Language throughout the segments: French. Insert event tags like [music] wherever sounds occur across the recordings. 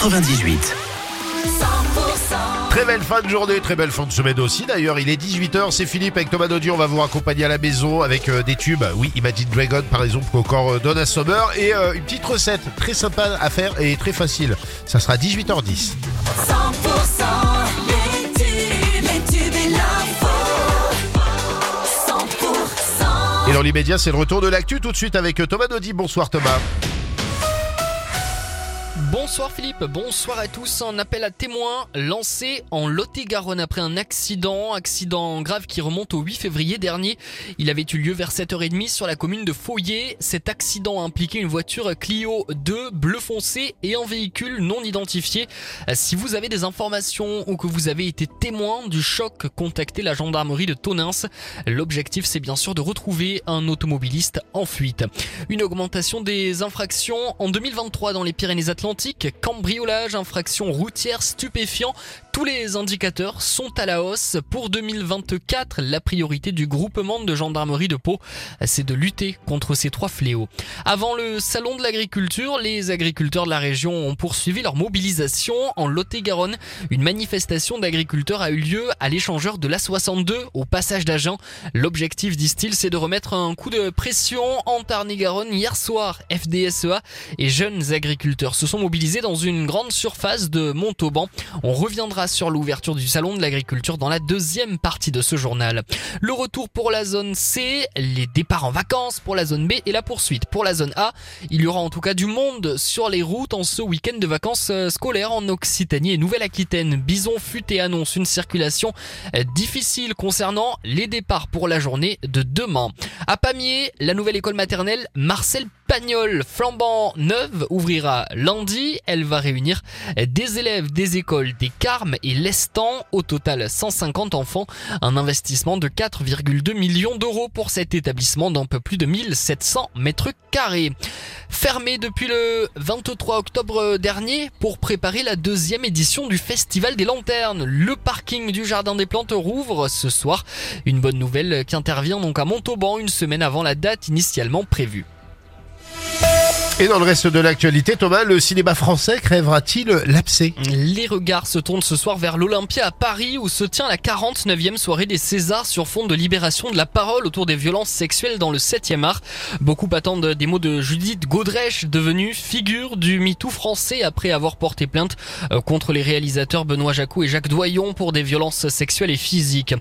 98. Très belle fin de journée, très belle fin de semaine aussi. D'ailleurs, il est 18h, c'est Philippe avec Thomas Dodi. On va vous accompagner à la maison avec euh, des tubes. Oui, Imagine Dragon par exemple, encore euh, Donna Summer. Et euh, une petite recette très sympa à faire et très facile. Ça sera 18h10. 100% les tubes, les tubes et l'info. 100% Et dans l'immédiat, c'est le retour de l'actu tout de suite avec euh, Thomas Dodi. Bonsoir Thomas. Bonsoir Philippe, bonsoir à tous. Un appel à témoins lancé en Lot-et-Garonne après un accident, accident grave qui remonte au 8 février dernier. Il avait eu lieu vers 7h30 sur la commune de Foyer. Cet accident a impliqué une voiture Clio 2 bleu foncé et un véhicule non identifié. Si vous avez des informations ou que vous avez été témoin du choc, contactez la gendarmerie de Tonins. L'objectif c'est bien sûr de retrouver un automobiliste en fuite. Une augmentation des infractions en 2023 dans les Pyrénées-Atlantiques, cambriolage, infractions routières, stupéfiants, tous les indicateurs sont à la hausse. Pour 2024, la priorité du groupement de gendarmerie de Pau, c'est de lutter contre ces trois fléaux. Avant le salon de l'agriculture, les agriculteurs de la région ont poursuivi leur mobilisation en Lot-et-Garonne. Une manifestation d'agriculteurs a eu lieu à l'échangeur de l'A62 au passage d'Agen. L'objectif, disent-ils, c'est de remettre un coup de pression en Tarn-et-Garonne. Hier soir, FDSEA et jeunes agriculteurs se sont mobilisés dans une grande surface de Montauban. On reviendra sur l'ouverture du salon de l'agriculture dans la deuxième partie de ce journal. Le retour pour la zone C, les départs en vacances pour la zone B et la poursuite pour la zone A. Il y aura en tout cas du monde sur les routes en ce week-end de vacances euh, scolaires en Occitanie et Nouvelle-Aquitaine. Bison et annonce une circulation euh, difficile concernant les départs pour la journée de demain. À Pamiers, la nouvelle école maternelle Marcel Pagnol, flambant neuve, ouvrira lundi. Elle va réunir des élèves des écoles des Carmes et l'Estan. Au total, 150 enfants. Un investissement de 4,2 millions d'euros pour cet établissement d'un peu plus de 1700 mètres carrés. Fermé depuis le 23 octobre dernier pour préparer la deuxième édition du Festival des Lanternes. Le parking du Jardin des Plantes rouvre ce soir. Une bonne nouvelle qui intervient donc à Montauban une semaine avant la date initialement prévue. Et dans le reste de l'actualité, Thomas, le cinéma français crèvera-t-il l'abcès Les regards se tournent ce soir vers l'Olympia à Paris où se tient la 49e soirée des Césars sur fond de libération de la parole autour des violences sexuelles dans le 7e art. Beaucoup attendent des mots de Judith Godrèche, devenue figure du MeToo français après avoir porté plainte euh, contre les réalisateurs Benoît Jacou et Jacques Doyon pour des violences sexuelles et physiques.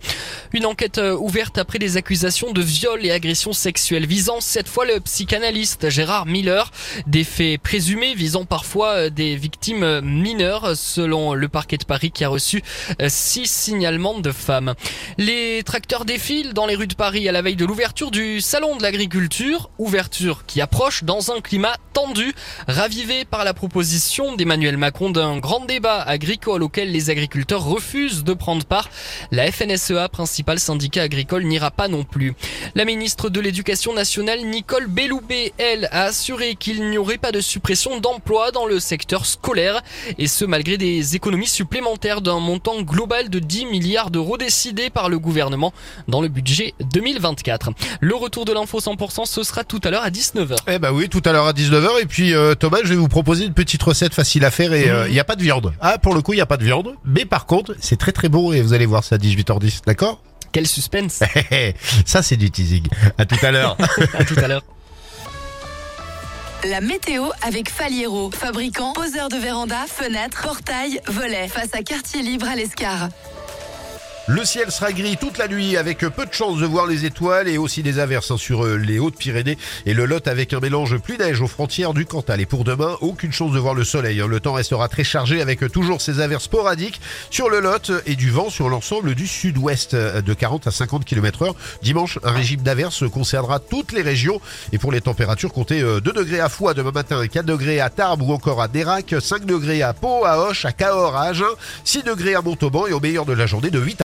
Une enquête euh, ouverte après des accusations de viol et agressions sexuelles visant cette fois le psychanalyste Gérard Miller. Des faits présumés visant parfois euh, des victimes euh, mineures selon le parquet de Paris qui a reçu euh, six signalements de femmes. Les tracteurs défilent dans les rues de Paris à la veille de l'ouverture du salon de l'agriculture, ouverture qui approche dans un climat tendu, ravivé par la proposition d'Emmanuel Macron d'un grand débat agricole auquel les agriculteurs refusent de prendre part. La FNSEA, principal syndicat agricole, n'ira pas non plus. La ministre de l'Éducation nationale, Nicole Belloubet, elle, a assuré qu'il n'y aurait pas de suppression d'emplois dans le secteur scolaire, et ce malgré des économies supplémentaires d'un montant global de 10 milliards d'euros décidé par le gouvernement dans le budget 2024. Le retour de l'info 100%, ce sera tout à l'heure à 19h. Eh ben oui, tout à l'heure à 19h. Et puis euh, Thomas, je vais vous proposer une petite recette facile à faire et il n'y a pas de viande. Ah, pour le coup, il n'y a pas de viande. Mais par contre, c'est très très bon et vous allez voir ça à 18h10. D'accord? Quel suspense [laughs] Ça, c'est du teasing. À tout à l'heure. [laughs] À tout à l'heure. La météo avec Faliero, fabricant, poseur de véranda, fenêtres, portail, volets, face à quartier libre à l'Escar. Le ciel sera gris toute la nuit avec peu de chances de voir les étoiles et aussi des averses hein, sur euh, les Hautes-Pyrénées et le Lot avec un mélange pluie-neige aux frontières du Cantal. Et pour demain, aucune chance de voir le soleil. hein. Le temps restera très chargé avec euh, toujours ces averses sporadiques sur le Lot et du vent sur l'ensemble du sud-ouest euh, de 40 à 50 km heure. Dimanche, un régime d'averses concernera toutes les régions et pour les températures, comptez euh, 2 degrés à Foix demain matin, 4 degrés à Tarbes ou encore à Dérac, 5 degrés à Pau, à Hoche, à Cahors, à Agen, 6 degrés à Montauban et au meilleur de la journée de 8 à